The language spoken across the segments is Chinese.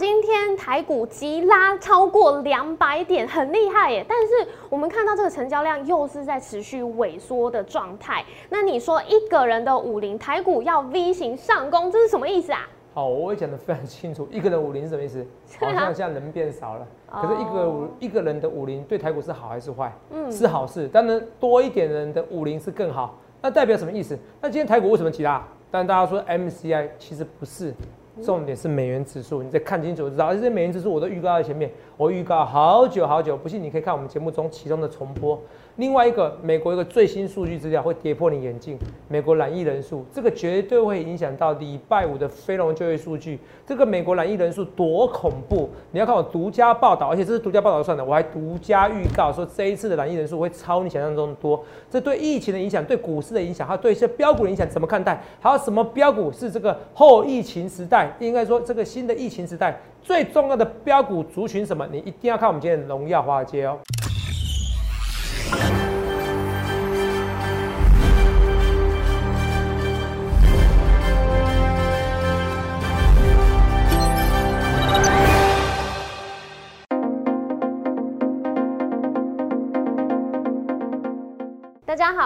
今天台股急拉超过两百点，很厉害耶。但是我们看到这个成交量又是在持续萎缩的状态。那你说一个人的五零台股要 V 型上攻，这是什么意思啊？好，我会讲的非常清楚。一个人五零是什么意思？好像现在人变少了，可是一个五一个人的五零对台股是好还是坏？嗯，是好事。当然多一点人的五零是更好。那代表什么意思？那今天台股为什么急拉？但大家说 MCI 其实不是。重点是美元指数，你再看清楚就知道。而且美元指数我都预告在前面，我预告好久好久，不信你可以看我们节目中其中的重播。另外一个，美国一个最新数据资料会跌破你眼镜，美国染疫人数，这个绝对会影响到礼拜五的非农就业数据。这个美国染疫人数多恐怖！你要看我独家报道，而且这是独家报道算的，我还独家预告说这一次的染疫人数会超你想象中多。这对疫情的影响，对股市的影响，还有对一些标股的影响，怎么看待？还有什么标股是这个后疫情时代，应该说这个新的疫情时代最重要的标股族群什么？你一定要看我们今天的荣耀华尔街哦。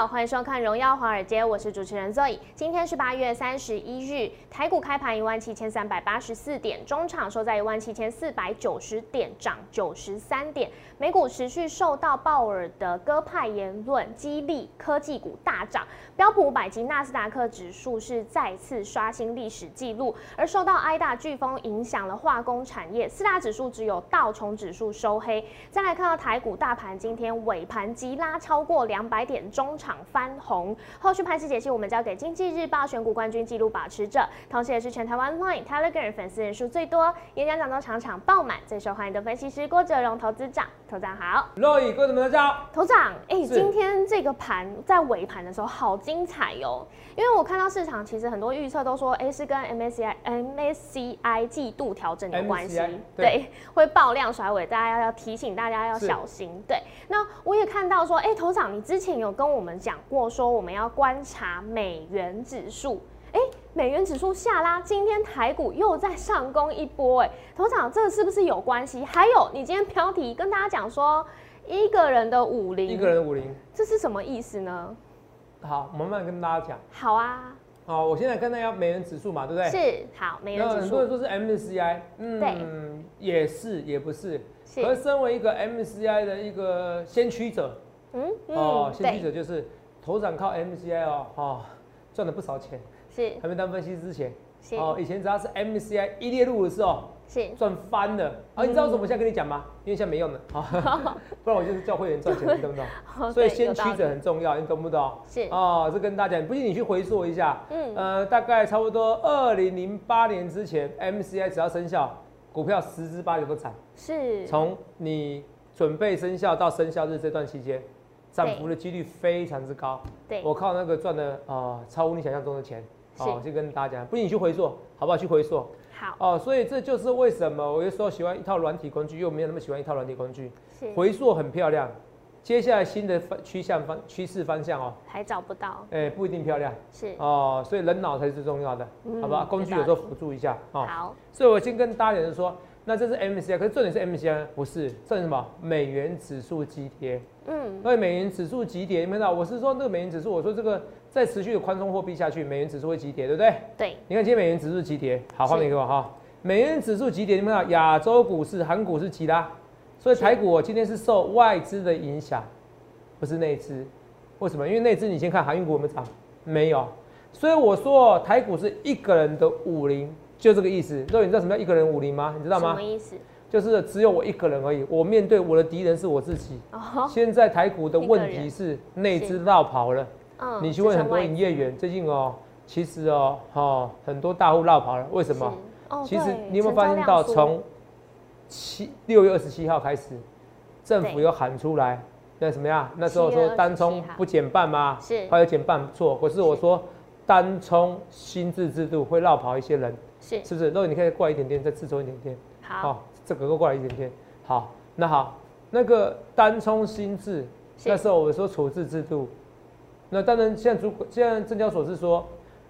欢迎收看《荣耀华尔街》，我是主持人 Zoe。今天是八月三十一日，台股开盘一万七千三百八十四点，中场收在一万七千四百九十点，涨九十三点。美股持续受到鲍尔的鸽派言论激励，科技股大涨，标普五百及纳斯达克指数是再次刷新历史纪录。而受到埃大飓风影响了化工产业，四大指数只有道琼指数收黑。再来看到台股大盘，今天尾盘急拉超过两百点。中场翻红，后续盘势解析我们交给经济日报选股冠军纪录保持者，同时也是全台湾 Line Telegram 粉丝人数最多、演讲讲中场场爆满、最受欢迎的分析师郭哲荣投资长。头长好，各位大家好。头长，哎，今天这个盘在尾盘的时候好精彩哟，因为我看到市场其实很多预测都说，哎，是跟 MSCI MSCI 季度调整有关系，对，会爆量甩尾，大家要要提醒大家要小心。对，那我也看到说，哎，头长，你之前有跟跟我们讲过，说我们要观察美元指数。哎，美元指数下拉，今天台股又在上攻一波。哎，头场，这个是不是有关系？还有，你今天标题跟大家讲说，一个人的五零，一个人的五零，这是什么意思呢？好，慢慢跟大家讲。好啊。好，我现在跟大家美元指数嘛，对不对？是。好，美元指数。很多人说是 MSCI，嗯，对也是，也不是。是。而身为一个 MSCI 的一个先驱者。嗯哦，先驱者就是头涨靠 MCI 哦，哈，赚了不少钱，是还没当分析之前，是哦，以前只要是 MCI 一列入的时候，是赚翻了啊！你知道什么？我现在跟你讲吗？因为现在没用了，好，不然我就是叫会员赚钱，你懂不懂？所以先驱者很重要，你懂不懂？是哦，这跟大家讲，不信你去回溯一下，嗯呃，大概差不多二零零八年之前，MCI 只要生效，股票十之八九都涨，是从你准备生效到生效日这段期间。涨幅的几率非常之高，对。我靠那个赚的啊，超乎你想象中的钱，哦，就跟大家讲，不信你去回溯，好不好？去回溯，好。哦，所以这就是为什么我有时候喜欢一套软体工具，又没有那么喜欢一套软体工具，回溯很漂亮，接下来新的方趋向方趋势方向哦，还找不到，哎，不一定漂亮，是。哦，所以人脑才是最重要的，好吧？工具有时候辅助一下，哦，好，所以我先跟大家讲说。那这是 MCI，可是重点是 MCI 不是，重点什么？美元指数急跌。嗯，因为美元指数急跌，你看到我是说那个美元指数，我说这个再持续的宽松货币下去，美元指数会急跌，对不对？对。你看今天美元指数急跌，好，画面给我哈。美元指数急跌，你看到亚洲股市、韩股是急拉，所以台股今天是受外资的影响，不是内资。为什么？因为内资你先看航运股有没有涨？没有。所以我说台股是一个人的五零。就这个意思，肉，你知道什么叫一个人武林吗？你知道吗？什么意思？就是只有我一个人而已，我面对我的敌人是我自己。哦。现在台股的问题是内资绕跑了。嗯。你去问很多营业员，最近哦，其实哦，哈，很多大户绕跑了。为什么？哦。其实你有没有发现到，从七六月二十七号开始，政府有喊出来，那什么呀？那时候说单冲不减半吗？是。还有减半不错，可是我说单冲新制制度会绕跑一些人。是是不是？如果你可以过来一点点，再自重一点点。好，这个过来一点点。好，那好，那个单冲新制，那时候我说处置制度。那当然，现在主现在证交所是说，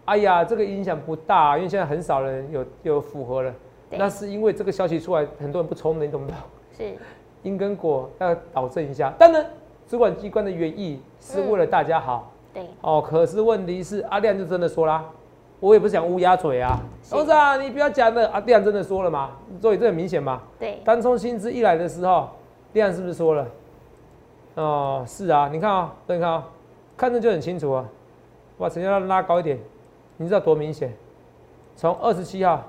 哎呀，这个影响不大，因为现在很少人有有符合了。那是因为这个消息出来，很多人不聪明，你懂不懂？是因跟果要导正一下。当然，主管机关的原意是为了大家好。对。哦，可是问题是阿亮就真的说啦，我也不是讲乌鸦嘴啊，董事长你不要讲了，阿亮真的说了嘛，所以这很明显嘛。对。单冲薪资一来的时候，亮是不是说了？哦，是啊，你看啊，你看啊，看着就很清楚啊。把成交量拉高一点，你知道多明显？从二十七号，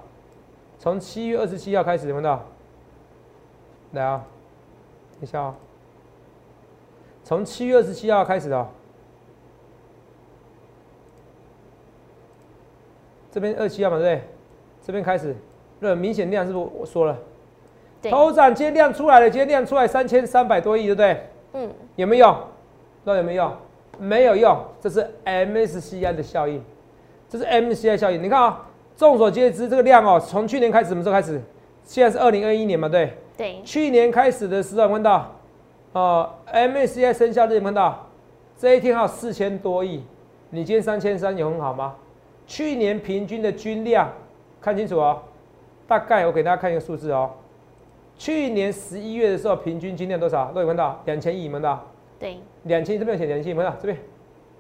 从七月二十七号开始，有没有？来啊，等一下啊，从七月二十七号开始的，这边二七幺嘛，对不对？这边开始，那明显量是不是我说了？头涨今天量出来了，今天量出来三千三百多亿，对不对？嗯。有没有？知道有没有？没有用，这是 MSCI 的效应，这是 MSCI 效应。你看啊，众所皆知，这个量哦，从去年开始什么时候开始？现在是二零二一年嘛，对。对，去年开始的时候看到，哦，MSCI 生效日看到，这一天有四千多亿，你今天三千三有很好吗？去年平均的均量，看清楚哦，大概我给大家看一个数字哦，去年十一月的时候平均均量多少？各位看到两千亿，看到？对，两千这边有写两千，看到这边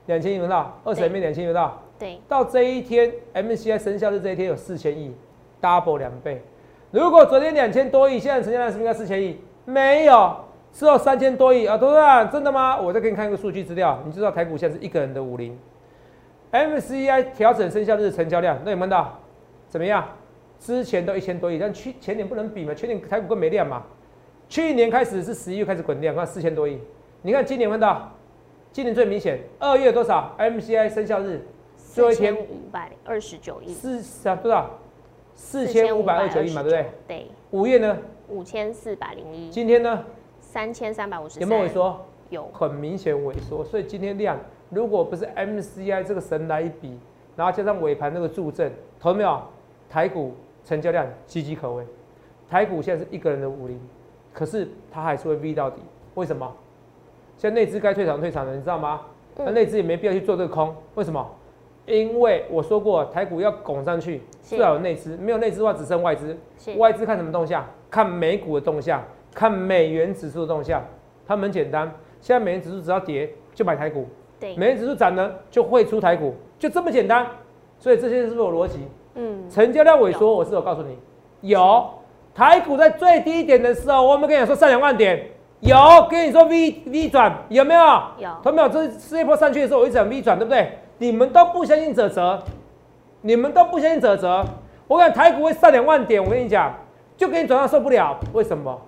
两千亿，看到二十里面两千亿，看到？对，到这一天 MSCI 生效日这一天有四千亿，double 两倍。如果昨天两千多亿，现在成交量是不是应该四千亿？没有，只有三千多亿啊！董事长，真的吗？我再给你看一个数据资料，你知道台股现在是一个人的五零，MSCI 调整生效日成交量，那有看到怎么样？之前都一千多亿，但去前年不能比嘛，前年台股更没量嘛。去年开始是十一月开始滚量，看四千多亿。你看今年看到，今年最明显，二月多少？MSCI 生效日最后一天五百二十九亿，四啊，多少？四千五百二十九亿嘛，对不对？对。五月呢？五千四百零一。今天呢？三千三百五十。有没有萎缩？有。很明显萎缩，所以今天量如果不是 MCI 这个神来一笔，然后加上尾盘那个助阵，投没有？台股成交量岌岌可危。台股现在是一个人的五零，可是它还是会 V 到底。为什么？现在内资该退场退场了，你知道吗？那内资也没必要去做这个空，为什么？因为我说过，台股要拱上去，最好有内资，没有内资的话，只剩外资。外资看什么动向？看美股的动向，看美元指数的动向。它很简单，现在美元指数只要跌就买台股，对，美元指数涨呢就会出台股，就这么简单。所以这些是不是有逻辑？嗯。成交量萎缩，我是有告诉你，有台股在最低点的时候，我们跟你说上两万点，有跟你说 V V 转有没有？有。同没有？这是一波上去的时候，我一直讲 V 转，对不对？你们都不相信泽泽，你们都不相信泽泽。我讲台股会上两万点，我跟你讲，就给你转到受不了。为什么？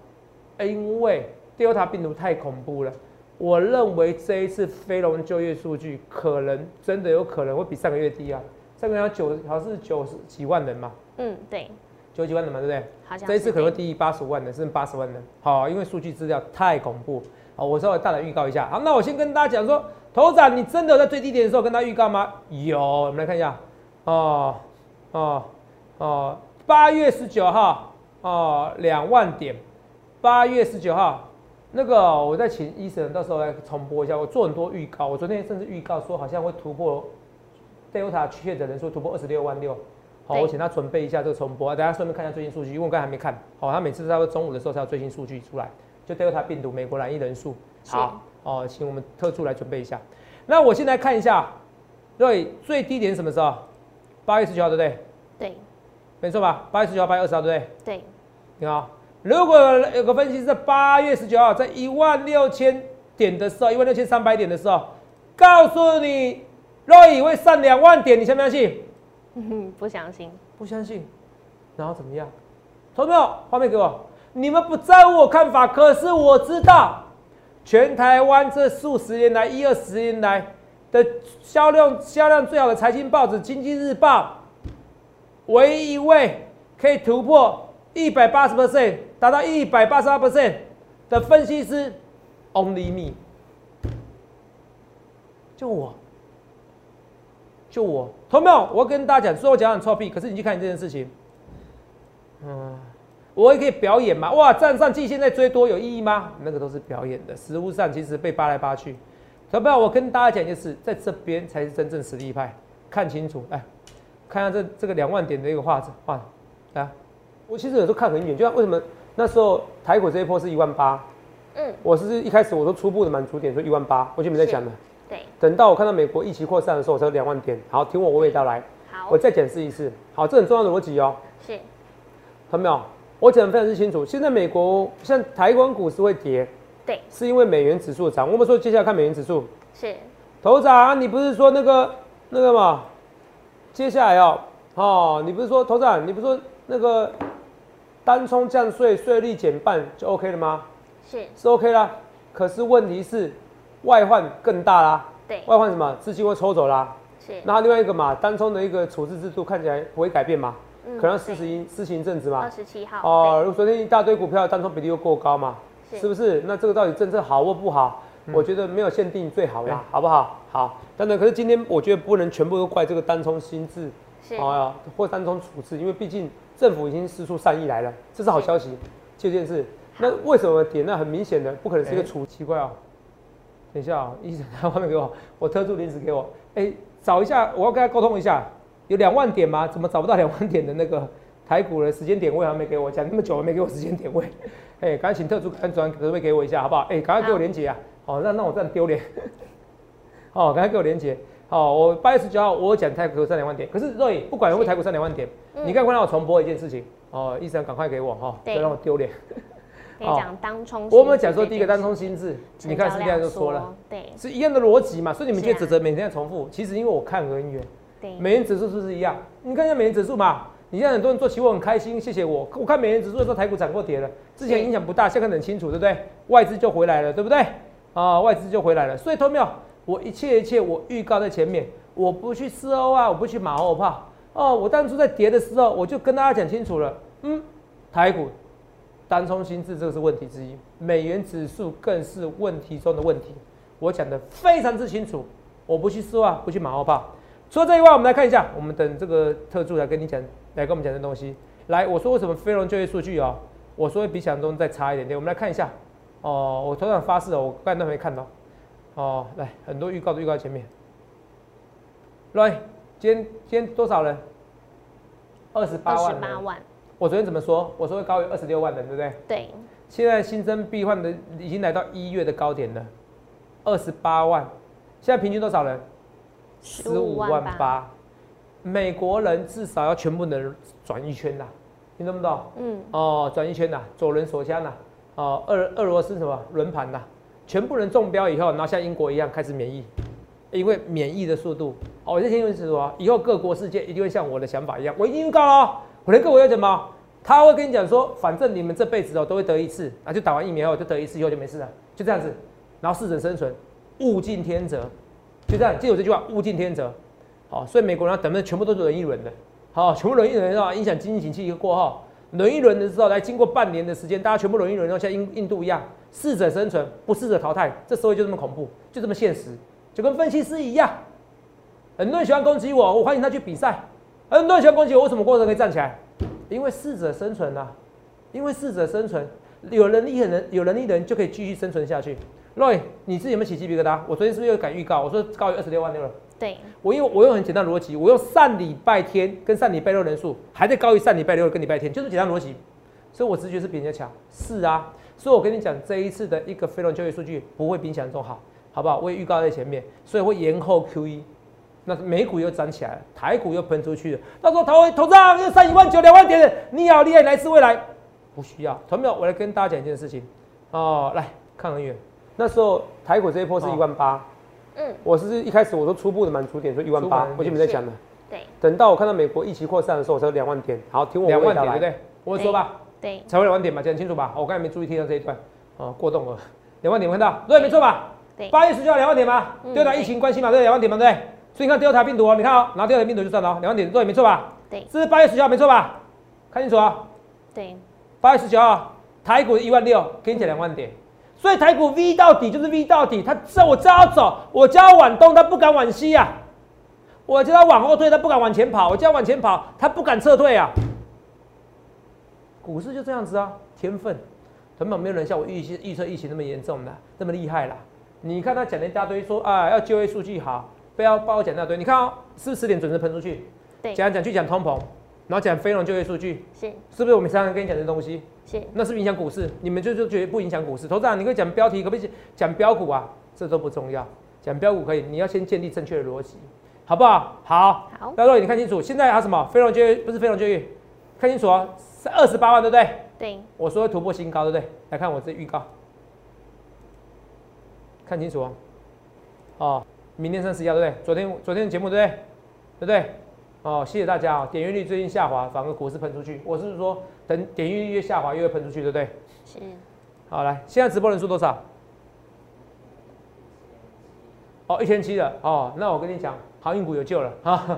因为 Delta 病毒太恐怖了。我认为这一次非农就业数据可能真的有可能会比上个月低啊。上个月九好像是九十几万人嘛。嗯，对。九十几万人嘛，对不对？好像。这一次可能会低于八十万人，甚至八十万人。好，因为数据资料太恐怖。好，我稍微大胆预告一下。好，那我先跟大家讲说。头涨，你真的在最低点的时候跟他预告吗？有，我们来看一下。哦，哦，哦，八月十九号，哦，两万点。八月十九号，那个我再请医生到时候来重播一下。我做很多预告，我昨天甚至预告说好像会突破 Delta 确诊人数突破二十六万六。好，我请他准备一下这个重播，大家顺便看一下最新数据，因为我刚才还没看。好，他每次在中午的时候才有最新数据出来，就 Delta 病毒美国染疫人数。好。哦，请我们特助来准备一下。那我现在看一下，对，最低点什么时候？八月十九号，对不对？对，没错吧？八月十九号，八月二十号，对不对？对。你好，如果有个分析是八月十九号在一万六千点的时候，一万六千三百点的时候，告诉你若以会上两万点，你相不相信？不相信。不相信。然后怎么样？投票，画面给我。你们不在乎我看法，可是我知道。全台湾这数十年来，一二十年来的销量销量最好的财经报纸《经济日报》，唯一一位可以突破一百八十 percent，达到一百八十二 percent 的分析师，Only me，就我，就我，同没有？我跟大家讲，说我讲很臭屁，可是你去看这件事情，嗯。我也可以表演嘛？哇，站上季现在追多有意义吗？那个都是表演的，实物上其实被扒来扒去。小朋友，我跟大家讲就是，在这边才是真正实力派，看清楚，来看下这这个两万点的一个画子，画来我其实有时候看很远，就像为什么那时候台股这一波是一万八，嗯，我是一开始我说初步的满足点说一万八，我就没再讲了。对。等到我看到美国疫情扩散的时候，我才两万点。好，听我娓娓道来。好。我再解释一次。好，这很重要的逻辑哦。是。看到没有？我讲的非常之清楚。现在美国像台湾股市会跌，对，是因为美元指数涨。我们说接下来看美元指数。是。头长，你不是说那个那个嘛？接下来哦，哦，你不是说头长，你不是说那个单冲降税税率减半就 OK 了吗？是。是 OK 啦。可是问题是外患更大啦。对。外患什么？资金会抽走啦。是。那另外一个嘛，单冲的一个处置制度看起来不会改变嘛？可能施行施行政治嘛？二十七号哦，如果昨天一大堆股票单冲比例又过高嘛，是不是？那这个到底政策好或不好？我觉得没有限定最好啦，好不好？好，当然，可是今天我觉得不能全部都怪这个单冲心智，哦，或单冲处置，因为毕竟政府已经施出善意来了，这是好消息。这件事，那为什么点？那很明显的不可能是一个处奇怪哦。等一下啊，医生他画面给我，我特助临时给我，哎，找一下，我要跟他沟通一下。有两万点吗？怎么找不到两万点的那个台股的时间点位？还没给我讲那么久，没给我时间点位。哎，赶紧请特助安转可不可以给我一下，好不好？哎，赶快给我连接啊！哦，那那我这样丢脸。哦，赶快给我连接。好，我八月十九号我讲台股三两万点，可是若以不管有没有台股三两万点，你刚刚让我重播一件事情哦，医生赶快给我哈，不要让我丢脸。你讲当冲，我们讲说第一个单冲心智，你看现在就说了，对，是一样的逻辑嘛，所以你们觉得指责每天在重复，其实因为我看很远。美元指数是不是一样？你看一下美元指数嘛。你现在很多人做期货很开心，谢谢我。我看美元指数的时候，台股涨过跌了，之前影响不大，现在看很清楚，对不对？外资就回来了，对不对？啊，外资就回来了。所以，投票，我一切一切我预告在前面，我不去四欧啊，我不去马后炮。哦，我当初在跌的时候，我就跟大家讲清楚了。嗯，台股单冲心智这个是问题之一，美元指数更是问题中的问题。我讲的非常之清楚，我不去四欧啊，不去马后炮。除了这一外，我们来看一下，我们等这个特助来跟你讲，来跟我们讲这东西。来，我说为什么非农就业数据啊？我说会比想象中再差一点点。我们来看一下。哦，我头上发誓了，我刚才都没看到。哦，来，很多预告都预告前面。来，今天今天多少人？二十八万。二十八万。我昨天怎么说？我说会高于二十六万人，对不对？对。现在新增病患的已经来到一月的高点了，二十八万。现在平均多少人？十五万八，美国人至少要全部能转一圈呐，听懂不懂？嗯，哦，转一圈呐，左轮手枪呐，哦，俄俄罗斯什么轮盘呐，全部人中标以后，然后像英国一样开始免疫，因为免疫的速度，哦，我先听清楚啊，以后各国世界一定会像我的想法一样，我已经预告了，我连各国要怎么？他会跟你讲说，反正你们这辈子哦都会得一次，啊就打完疫苗后就得一次，以后就没事了，就这样子，然后适者生存，物竞天择。就这样，记住这句话，物竞天择。好，所以美国人等的全部都是轮一轮的，好，全部轮一轮的话，影响经济景气一个过后，轮一轮的时候，来经过半年的时间，大家全部轮一轮，然后像印印度一样，适者生存，不适者淘汰，这社会就这么恐怖，就这么现实，就跟分析师一样。很多人喜欢攻击我，我欢迎他去比赛。很多人喜欢攻击我，为什么过程可以站起来？因为适者生存啊，因为适者生存，有能力的人，有能力的人就可以继续生存下去。Roy，你自己有没有起鸡皮疙瘩？我昨天是不是又敢预告？我说高于二十六万六了。对，我用我用很简单逻辑，我用上礼拜天跟上礼拜六人数还在高于上礼拜六跟礼拜天，就是简单逻辑。所以我直觉是比人家强。是啊，所以我跟你讲，这一次的一个非农就业数据不会比想象中好，好不好？我也预告在前面，所以会延后 Q 一。那美股又涨起来了，台股又喷出去了。到时候投投账又上一万九两万点，你好厉害，来自未来。不需要，同没有？我来跟大家讲一件事情哦，来看很远。那时候台股这一波是一万八，嗯，我是一开始我说初步的满足点说一万八，我就没在想了。对，等到我看到美国疫情扩散的时候，我才两万点。好，听我两万点对不对？我说吧，对，才会两万点嘛，讲清楚吧。我刚才没注意听到这一段，哦，过动了，两万点看到，对，没错吧？对，八月十九号两万点嘛，对的，疫情关系嘛，对，两万点嘛，对。所以你看第二台病毒哦，你看哦，拿第二台病毒就算了，两万点，对，没错吧？对，这是八月十九号，没错吧？看清楚啊。对，八月十九号，台股一万六，给你讲两万点。所以台股 V 到底就是 V 到底，他叫我叫他走，我叫他往东，他不敢往西呀；我叫他往后退，他不敢往前跑；我叫他往前跑，他不敢撤退啊。股市就这样子啊，天分，根本没有人像我预预测疫情那么严重的，那么厉害啦。你看他讲了一大堆，说啊要就业数据好，不要帮我讲那堆。你看哦，是不是十点准时喷出去？对，讲讲去讲通膨，然后讲非农就业数据，是是不是我们常常跟你讲的东西？是，那是不是影响股市？你们就就觉得不影响股市？投资长，你可以讲标题，可不可以讲标股啊？这都不重要，讲标股可以，你要先建立正确的逻辑，好不好？好，好，大家你看清楚，现在还有什么非农就业？不是非农就业，看清楚哦，是二十八万，对不对？对，我说会突破新高，对不对？来看我这预告，看清楚哦。哦，明天三十一号，对不对？昨天昨天的节目，对不对？对不对？哦，谢谢大家哦。点阅率最近下滑，反而股市喷出去。我是说，等点阅率越下滑，越会喷出去，对不对？是，好，来，现在直播人数多少？哦，一千七了。哦，那我跟你讲，航运股有救了哈！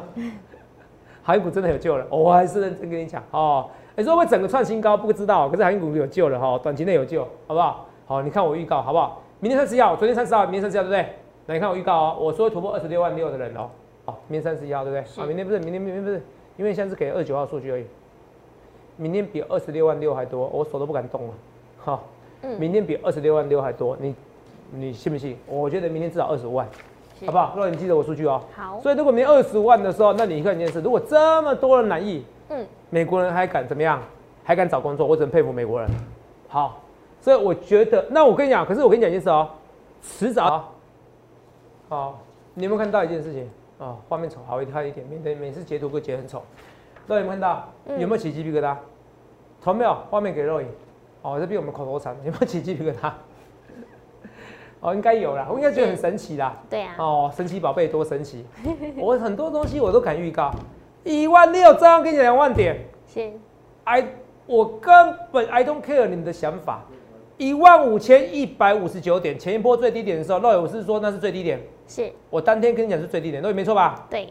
航运股真的有救了，我还是认真跟你讲哦。你说会整个创新高，不知道，可是航运股有救了哈，短期内有救，好不好？好，你看我预告好不好？明天三十一号，昨天三十号，明天三十号，对不对？那你看我预告哦，我说突破二十六万六的人哦，好，明天三十一号，对不对？啊，明天不是，明天明天不是，因为现在是给二九号数据而已。明天比二十六万六还多，我手都不敢动了。好，明天比二十六万六还多，你你信不信？我觉得明天至少二十五万，好不好？若你记得我数据哦。好。所以如果明天二十五万的时候，那你看一件事，如果这么多人难意，嗯，美国人还敢怎么样？还敢找工作？我只能佩服美国人。好，所以我觉得，那我跟你讲，可是我跟你讲一件事哦，迟早，好，你有没有看到一件事情啊？画面丑好一看一点，免得每次截图都截很丑。肉有没有看到？有没有起鸡皮疙瘩？从没有？画面给肉影。哦，这比我们口头禅，有没有起鸡皮疙瘩？哦，应该有啦，我应该觉得很神奇啦。对啊。哦，神奇宝贝多神奇！我很多东西我都敢预告，一万六照样给你两万点。是。I 我根本 I don't care 你们的想法，一万五千一百五十九点，前一波最低点的时候，肉我是说那是最低点，是我当天跟你讲是最低点，肉没错吧？对，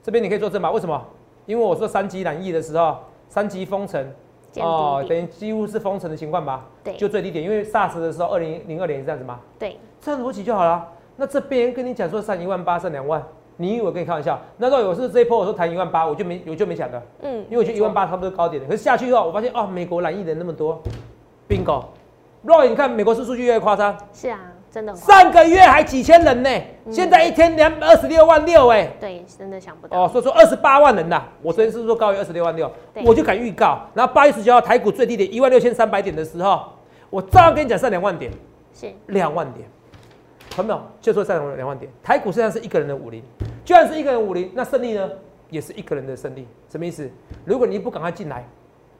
这边你可以做证吧？为什么？因为我说三级染疫的时候，三级封城，哦，等于几乎是封城的情况吧？对，就最低点，因为 SARS 的时候，二零零二年是这样子吗？对，这样逻辑就好了。那这边跟你讲说上一万八，上两万。你以为我跟你开玩笑？那时候我是这一波我说谈一万八，我就没我就没讲的，嗯，因为我觉得一万八差不多高点的。可是下去以后，我发现哦，美国染疫人那么多，bingo。Roy，你看美国是数据越夸张，是啊，真的。上个月还几千人呢，现在一天两二十六万六哎，对，真的想不到。哦，所以说二十八万人呐，我昨天是说高于二十六万六，我就敢预告。然后八月十九号台股最低点一万六千三百点的时候，我照样跟你讲上两万点，是两万点。看到没有？就说上两两万点，台股现在是一个人的武林，就算是一个人武林，那胜利呢，也是一个人的胜利。什么意思？如果你不赶快进来，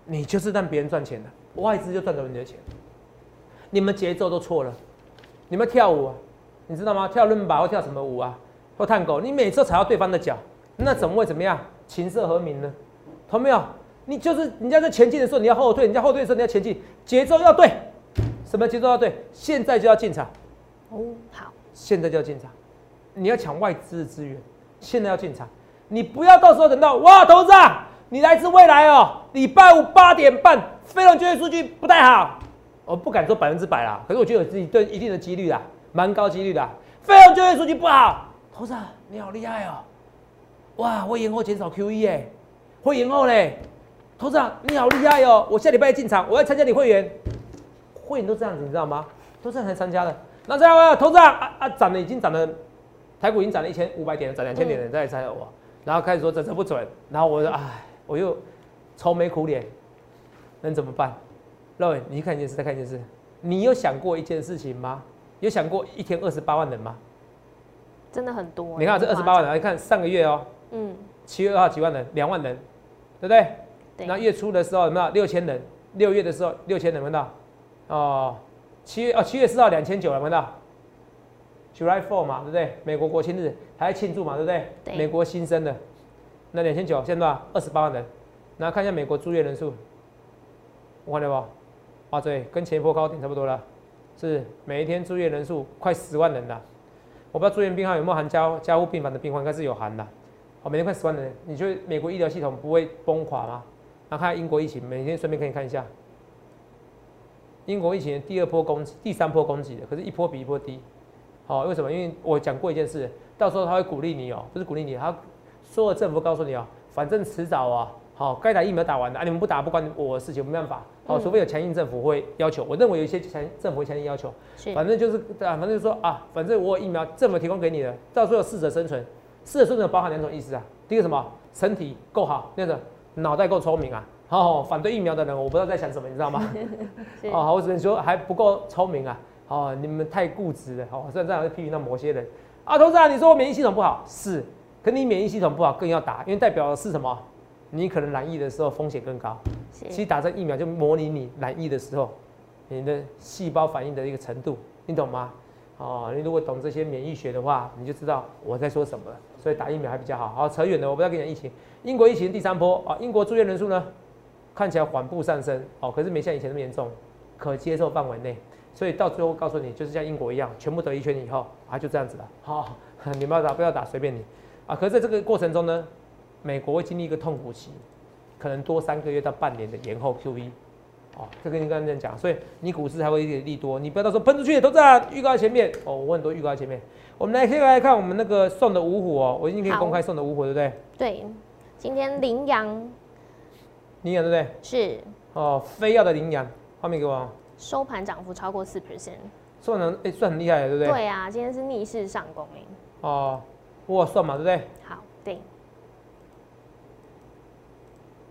你就是让别人赚钱的，外资就赚走你的钱。你们节奏都错了，你们跳舞，啊，你知道吗？跳伦巴或跳什么舞啊？或探狗，你每次踩到对方的脚，那怎么会怎么样？琴瑟和鸣呢？同没有？你就是人家在前进的时候你要后退，人家后退的时候你要前进，节奏要对。什么节奏要对？现在就要进场。哦，好，现在就要进场，你要抢外资的资源，现在要进场，你不要到时候等到哇，投资啊，你来自未来哦，礼拜五八点半，非农就业数据不太好，我不敢说百分之百啦，可是我觉得有自己对一定的几率啦，蛮高几率的，非农就业数据不好，投资你好厉害哦，哇，会延后减少 QE 哎，会延后嘞，投资你好厉害哦，我下礼拜进场，我要参加你会员，会员都这样子，你知道吗？都这样才参加的。那这样啊，投资啊啊涨了，已经涨了，台股已经涨了一千五百点，涨两千点了，再来猜我，然后开始说这这不准，然后我说唉，我又愁眉苦脸，能怎么办？你看一件事，再看一件事，你有想过一件事情吗？有想过一天二十八万人吗？真的很多。你看这二十八万人，你看上个月哦，嗯，七月二号几万人，两万人，对不对？对。那月初的时候有没有六千人？六月的时候六千人，看到？哦。七月哦，七月四号两千九了，看到？July Four 嘛，对不对？美国国庆日还在庆祝嘛，对不对？对。美国新生的那两千九，现在多少？二十八万人。然后看一下美国住院人数，我看到不？啊，对，跟前一波高点差不多了。是每一天住院人数快十万人了。我不知道住院病号有没有含家家务病房的病患，应该是有含的。好，每天快十万人，你觉得美国医疗系统不会崩垮吗？然后看英国疫情，每天顺便可以看一下。英国疫情第二波攻击，第三波攻击的，可是一波比一波低。好，为什么？因为我讲过一件事，到时候他会鼓励你哦，不是鼓励你，他所有政府告诉你哦，反正迟早啊，好，该打疫苗打完的啊，你们不打不关我的事情，没办法。好，除非有强硬政府会要求，我认为有一些强政府会强硬要求。反正就是啊，反正就是说啊，反正我有疫苗，政府提供给你的，到时候适者生存，适者生存包含两种意思啊。第一个什么？身体够好，那个脑袋够聪明啊。哦，反对疫苗的人，我不知道在想什么，你知道吗？哦，我只能说还不够聪明啊。哦，你们太固执了。哦，虽然这样批评到某些人。啊，董事长，你说我免疫系统不好，是，可你免疫系统不好更要打，因为代表的是什么？你可能染疫的时候风险更高。其实打这疫苗就模拟你染疫的时候，你的细胞反应的一个程度，你懂吗？哦，你如果懂这些免疫学的话，你就知道我在说什么了。所以打疫苗还比较好。好，扯远了，我不要跟你讲疫情。英国疫情第三波啊，英国住院人数呢看起来缓步上升，哦，可是没像以前那么严重，可接受范围内。所以到最后告诉你，就是像英国一样，全部得一圈以后啊，就这样子了。好，你们要打不要打随便你啊。可是在这个过程中呢，美国会经历一个痛苦期，可能多三个月到半年的延后 QE。哦，这跟你刚才讲，所以你股市才会一点利多，你不要到时候喷出去都在预告前面哦，我很多预告前面。我们来可以来看我们那个送的五虎哦，我已经可以公开送的五虎，对不对？对，今天羚羊，羚羊对不对？是。哦，非要的羚羊，画面给我。收盘涨幅超过四 percent，算能哎算很厉害对不对？对啊，今天是逆势上攻哎。哦，我算嘛对不对？好，对。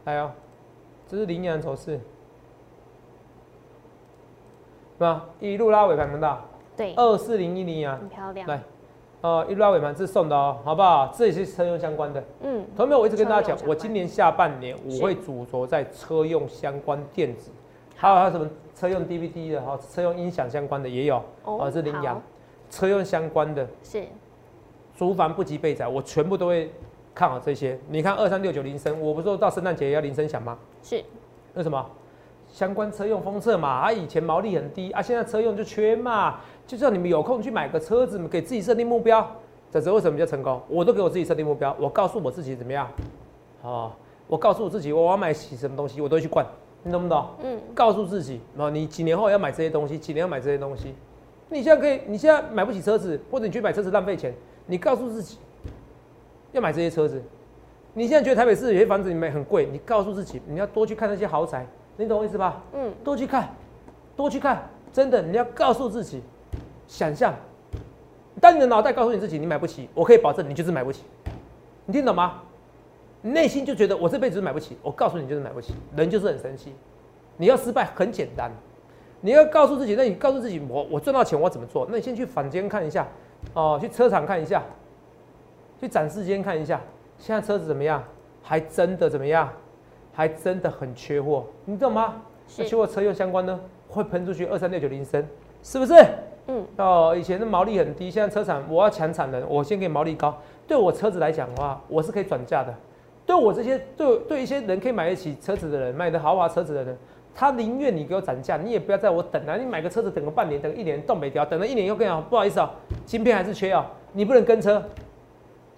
来哦，这是羚羊走势。是吧？一路拉尾盘，看到？对，二四零一零啊，很漂亮。来，呃，一路拉尾盘是送的哦，好不好？这也是车用相关的。嗯，同学们，我一直跟大家讲，我今年下半年我会主着在车用相关电子，还有还有什么车用 DVD 的哈，车用音响相关的也有。哦，是羚羊，车用相关的。是。竹凡不及备载，我全部都会看好这些。你看二三六九铃声，我不是说到圣诞节要铃声响吗？是。为什么？相关车用封测嘛，啊，以前毛利很低啊，现在车用就缺嘛，就叫你们有空去买个车子，给自己设定目标。这是为什么比较成功？我都给我自己设定目标，我告诉我自己怎么样？哦，我告诉我自己，我要买起什么东西，我都会去灌，你懂不懂？嗯。告诉自己，哦，你几年后要买这些东西，几年要买这些东西。你现在可以，你现在买不起车子，或者你去买车子浪费钱，你告诉自己要买这些车子。你现在觉得台北市有些房子你买很贵，你告诉自己你要多去看那些豪宅。你懂我意思吧？嗯，多去看，多去看，真的，你要告诉自己，想象，当你的脑袋告诉你自己你买不起，我可以保证你就是买不起，你听懂吗？内心就觉得我这辈子买不起，我告诉你就是买不起，人就是很神奇。你要失败很简单，你要告诉自己，那你告诉自己，我我赚到钱我怎么做？那你先去房间看一下，哦，去车厂看一下，去展示间看一下，现在车子怎么样？还真的怎么样？还真的很缺货，你懂吗？缺货车用相关呢，会喷出去二三六九零升，是不是？嗯。哦，以前的毛利很低，现在车厂我要抢产能，我先给毛利高。对我车子来讲的话，我是可以转嫁的。对我这些对对一些人可以买得起车子的人，买的豪华车子的人，他宁愿你给我涨价，你也不要在我等啊。你买个车子等个半年，等一年动没掉，等了一年又跟你讲不好意思啊，芯片还是缺啊，你不能跟车。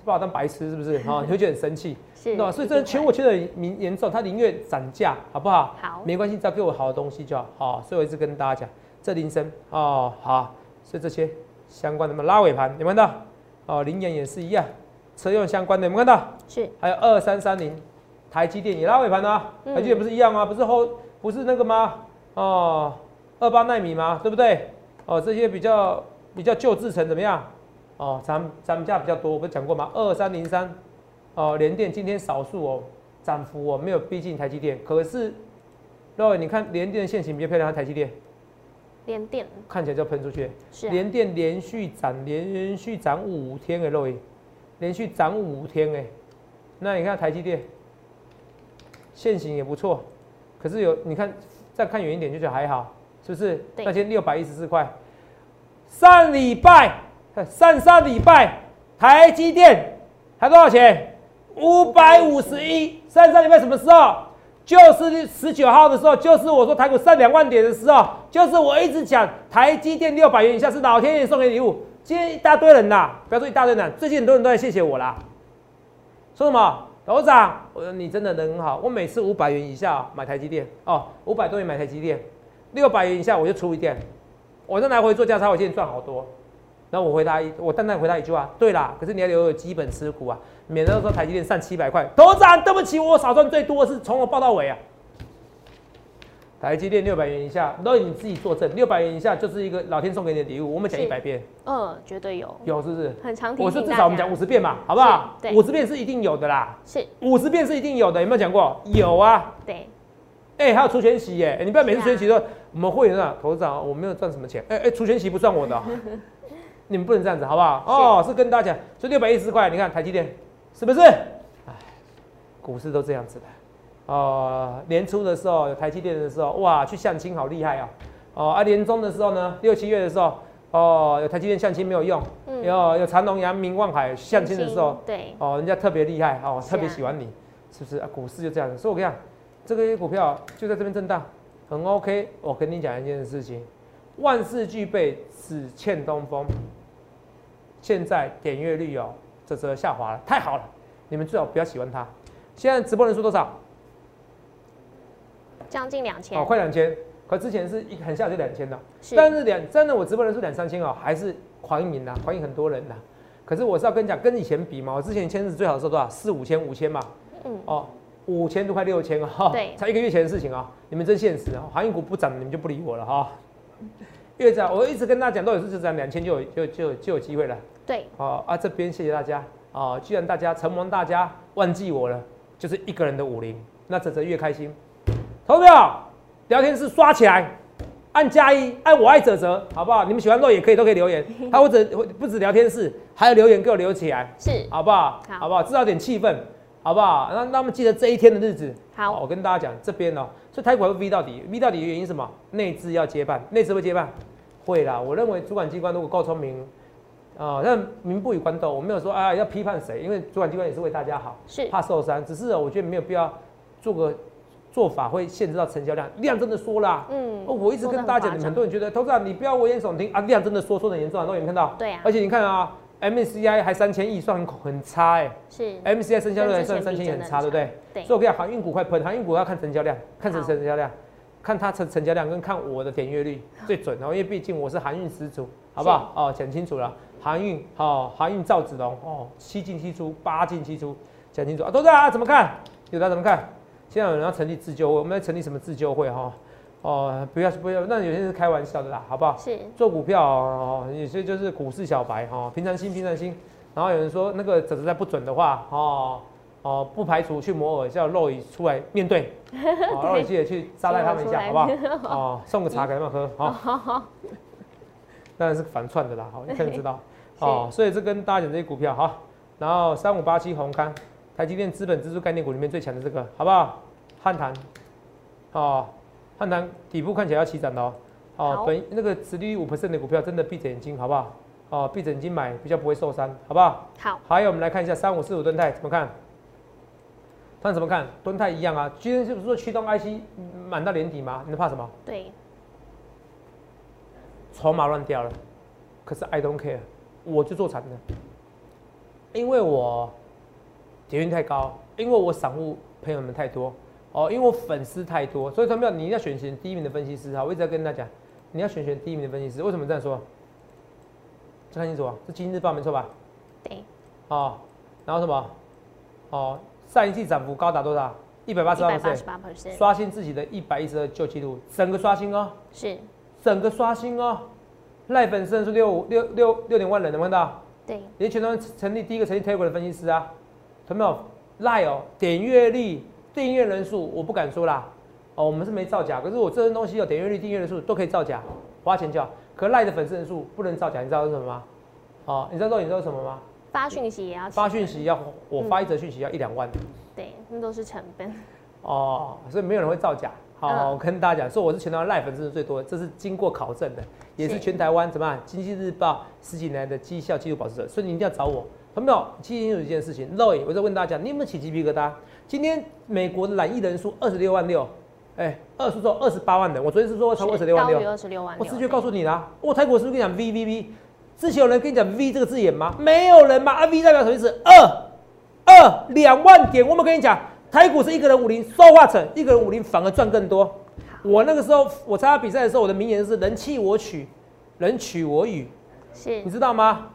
把我当白痴是不是？哈，你会觉得很生气，是吧？所以这缺货缺的严严重，他宁愿涨价，好不好？好，没关系，只要给我好的东西就好。好，所以我一直跟大家讲，这铃声哦，好，所以这些相关的嘛，拉尾盘有没有看到？哦，羚羊也是一样，车用相关的有没有看到？是，还有二三三零，台积电也拉尾盘啊，台积电不是一样吗？不是后不是那个吗？哦，二八纳米吗？对不对？哦，这些比较比较旧制成怎么样？哦，涨涨价比较多，我不是讲过吗？二三零三，哦，联电今天少数哦，涨幅哦没有逼近台积电，可是，各位你看联电的线型比较漂亮，还是台积电？联电看起来就喷出去，是联电连续涨连续涨五天哎，各位，连续涨五天哎，那你看台积电，线型也不错，可是有你看再看远一点就觉得还好，是不是？那天六百一十四块，上礼拜。上上礼拜台积电才多少钱？五百五十一。上上礼拜什么时候？就是十九号的时候，就是我说台股上两万点的时候，就是我一直讲台积电六百元以下是老天爷送给礼物。今天一大堆人呐，不要说一大堆人，最近很多人都在谢谢我啦。说什么？董事长，我说你真的人很好。我每次五百元以下买台积电哦，五百多元买台积电，六百元以下我就出一点。我再来回做价差，我今天赚好多。那我回答一，我淡淡回答一句话，对啦，可是你要留有基本持股啊，免得说台积电上七百块，董事长对不起，我少赚最多是从我报到尾啊。台积电六百元以下，都你自己作证，六百元以下就是一个老天送给你的礼物。我们讲一百遍，嗯，绝对有，有是不是？很长我是至少我们讲五十遍嘛，好不好？对，五十遍是一定有的啦。是，五十遍是一定有的，有没有讲过？有啊。对。哎，还有除权息耶，你不要每次除权息都我们会员啊，投资长我没有赚什么钱，哎哎，除权息不算我的，你们不能这样子，好不好？哦，是跟大家讲，所以六百一十块，你看台积电是不是？哎，股市都这样子的。哦，年初的时候有台积电的时候，哇，去相亲好厉害啊！哦，啊，年终的时候呢，六七月的时候，哦，有台积电相亲没有用，有有长隆、阳明、望海相亲的时候，对，哦，人家特别厉害，哦，特别喜欢你，是不是啊？股市就这样子，所以我跟你讲，这个股票就在这边震荡，很 OK。我跟你讲一件事情，万事俱备，只欠东风。现在点阅率哦，这则下滑了，太好了，你们最好不要喜欢它。现在直播人数多少？将近两千哦，快两千，可之前是一很下就两千的，但是两真的我直播人数两三千哦，还是狂赢的，狂赢很多人的。可是我是要跟你讲，跟以前比嘛，我之前签字最好的时候多少？四五千、五千嘛，嗯，哦，五千都快六千哦，对，才一个月前的事情啊，你们真现实啊，航运股不涨，你们就不理我了哈。越涨，我一直跟大家讲，都有是涨两千就有就就就有机会了，对，哦啊这边谢谢大家啊，既然大家承蒙大家忘记我了，就是一个人的武林，那泽泽越开心。投票，聊天室刷起来，按加一，按我爱泽泽，好不好？你们喜欢肉也可以，都可以留言。他或者不止聊天室，还有留言给我留起来，是，好不好？好不好？制造点气氛，好不好？那那么记得这一天的日子。好，我跟大家讲，这边哦，所以台股会 V 到底，V 到底的原因什么？内资要接办，内资会接办，会啦。我认为主管机关如果够聪明，啊，那民不与官斗，我没有说啊要批判谁，因为主管机关也是为大家好，是怕受伤，只是我觉得没有必要做个。做法会限制到成交量，量真的缩啦。嗯，我一直跟大家讲，很多人觉得投资啊，你不要危言耸听啊，量真的缩缩的严重啊，都有看到。对啊。而且你看啊，MCI 还三千亿，算很很差哎。是。MCI 成交量还算三千亿很差，对不对？对。所以我跟你讲，航运股快喷，航运股要看成交量，看成成交量，看它成成交量跟看我的点阅率最准哦，因为毕竟我是航运始祖，好不好？哦，讲清楚了，航运哦，航运赵子龙哦，七进七出，八进七出，讲清楚啊，都在啊，怎么看？有的怎么看？现在有人要成立自救会，我们要成立什么自救会哈？哦，不要不要，那有些是开玩笑的啦，好不好？是做股票哦，有些就是股市小白哈，平常心平常心。然后有人说那个只是在不准的话哦哦，不排除去摩尔叫肉宇出来面对，肉宇记得去招待他们一下，好不好？哦，送个茶给他们喝，好。当然是反串的啦，好，你肯定知道哦。所以这跟大家讲这些股票哈，然后三五八七红康。台积电资本支柱概念股里面最强的这个，好不好？汉唐，哦，汉唐底部看起来要起涨的哦。哦，本那个持利率五 percent 的股票，真的闭着眼睛，好不好？哦，闭着眼睛买比较不会受伤，好不好？好。还有我们来看一下三五四五吨泰怎么看？看怎么看？吨泰一样啊。今天是不是说驱动 IC 满到年底吗？你怕什么？对。筹码乱掉了，可是 I don't care，我就做长的，因为我。点运太高，因为我散户朋友们太多哦，因为我粉丝太多，所以他们要你要选选第一名的分析师哈。我一直在跟大家讲，你要选选第一名的分析师。为什么这样说？看清楚啊，是《今日报》没错吧？对。哦，然后什么？哦，上一季涨幅高达多少？一百八十八 percent，刷新自己的一百一十二旧纪录，整个刷新哦。是。整个刷新哦，赖粉丝是六五六六六点万人，能看到？对。也全都成立第一个成立 Telegram 的分析师啊。有没有赖哦？点阅率、订阅人数，我不敢说啦。哦，我们是没造假，可是我这些东西有点阅率、订阅人数都可以造假，花钱叫。可赖的粉丝人数不能造假，你知道是什么吗？哦，你知道你知道什么吗？发讯息也要发讯息要我发一则讯息要一两万。对，那都是成本。哦，所以没有人会造假。好，我跟大家讲，说我是全台湾赖粉丝最多的，这是经过考证的，也是全台湾怎么样？经济日报十几年的绩效记录保持者，所以你一定要找我。朋友，记清楚一件事情，Roy，我在问大家，你有没有起鸡皮疙瘩？今天美国的染疫人数二十六万六，哎，二十说二十八万人，我昨天是说超过二十六万六，二十六万我直接告诉你啦，我泰国是不是跟你讲 V V V？之前有人跟你讲 V 这个字眼吗？没有人嘛？啊 V 代表什么意思？二二两万点，我们跟你讲，台股是一个人五零说话成一个人五零反而赚更多。我那个时候我参加比赛的时候，我的名言是人气我取，人取我予，是，你知道吗？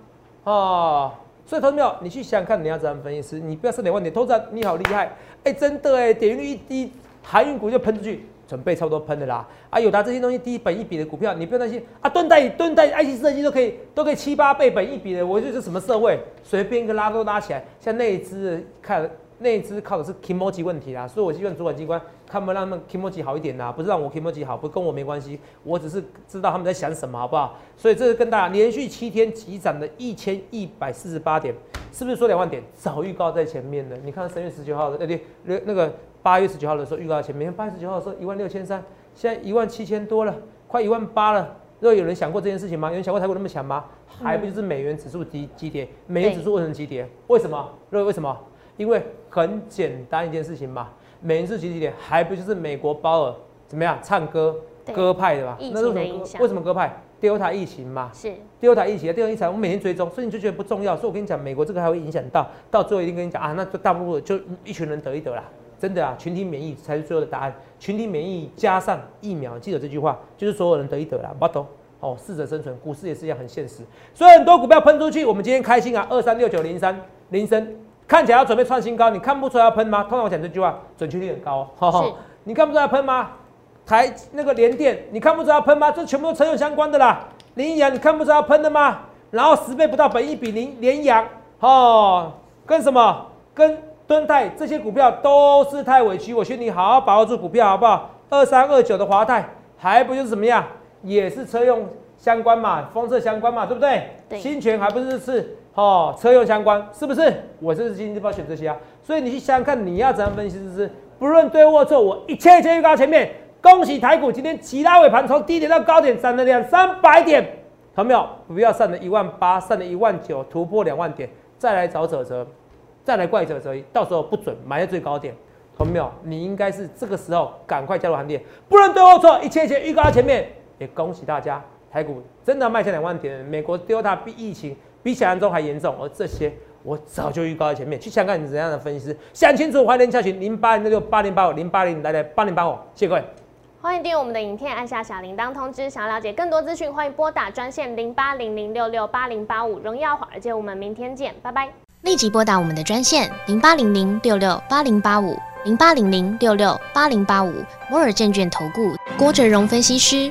哦。所以，投资友，你去想想看，你要怎样分析师？你不要设两万点，投资你好厉害，哎，真的哎，点率一低，航运股就喷出去，准备差不多喷的啦。啊，有达这些东西低本一比的股票，你不用担心啊。盾代盾代 IC 设计都可以都可以七八倍本一比的，我就是什么社会，随便一个拉都拉起来。像那一只看那一只靠的是 Kimoji 问题啦，所以我希望主管机关看不让他们 Kimoji 好一点啦，不是让我 Kimoji 好，不跟我没关系，我只是知道他们在想什么，好不好？所以这是跟大家连续七天急涨的一千一百四十八点，是不是说两万点早预告在前面的？你看三月十九号的，对对，那那个八月十九号的时候预告在前面，八月十九号的时候一万六千三，现在一万七千多了，快一万八了。如果有人想过这件事情吗？有人想过台股那么强吗？还不就是美元指数急急跌？美元指数为什么急跌？为什么？各位为什么？因为很简单一件事情嘛，美元是几几点，还不就是美国鲍尔怎么样唱歌歌派的吧？那为什么为什么歌派？第二台疫情嘛，是第二台疫情，第二台疫情我每天追踪，所以你就觉得不重要。所以我跟你讲，美国这个还会影响到，到最后一定跟你讲啊，那就大部分就一群人得一得啦，真的啊，群体免疫才是最后的答案。群体免疫加上疫苗，记得这句话，就是所有人得一得啦。不懂哦，适者生存，股市也是一样很现实。所以很多股票喷出去，我们今天开心啊，二三六九零三铃声。看起来要准备创新高，你看不出来要喷吗？通常我讲这句话准确率很高。是，你看不出来要喷吗？台那个联电，你看不出来要喷吗？这全部都车用相关的啦。羚羊，你看不出来要喷的吗？然后十倍不到本一比零，联阳哦，跟什么？跟敦泰这些股票都是太委屈。我劝你好好把握住股票，好不好？二三二九的华泰，还不就是怎么样？也是车用相关嘛，封测相关嘛，对不对？对。新泉还不是是。哦，车用相关是不是？我这是今天就要选这些啊，所以你去想想看，你要怎样分析？是不是？不论对或错，我一切一切预告前面。恭喜台股今天急拉尾盘，从低点到高点涨了两三百点，有没有？不要上了一万八，上了一万九，突破两万点，再来找泽泽，再来怪泽泽，到时候不准买在最高点，有没有？你应该是这个时候赶快加入行列。不论对或错，一切一切预告前面，也恭喜大家，台股真的迈向两万点。美国 Delta 比疫情。比想象中还严重，而这些我早就预告在前面。去想看你怎样的分析师，想清楚，欢迎加群零八零六八零八五零八零来来八零八五，谢谢各位。欢迎订阅我们的影片，按下小铃铛通知。想要了解更多资讯，欢迎拨打专线零八零零六六八零八五。荣耀华尔街，我们明天见，拜拜。立即拨打我们的专线零八零零六六八零八五零八零零六六八零八五摩尔证券投顾郭哲荣分析师。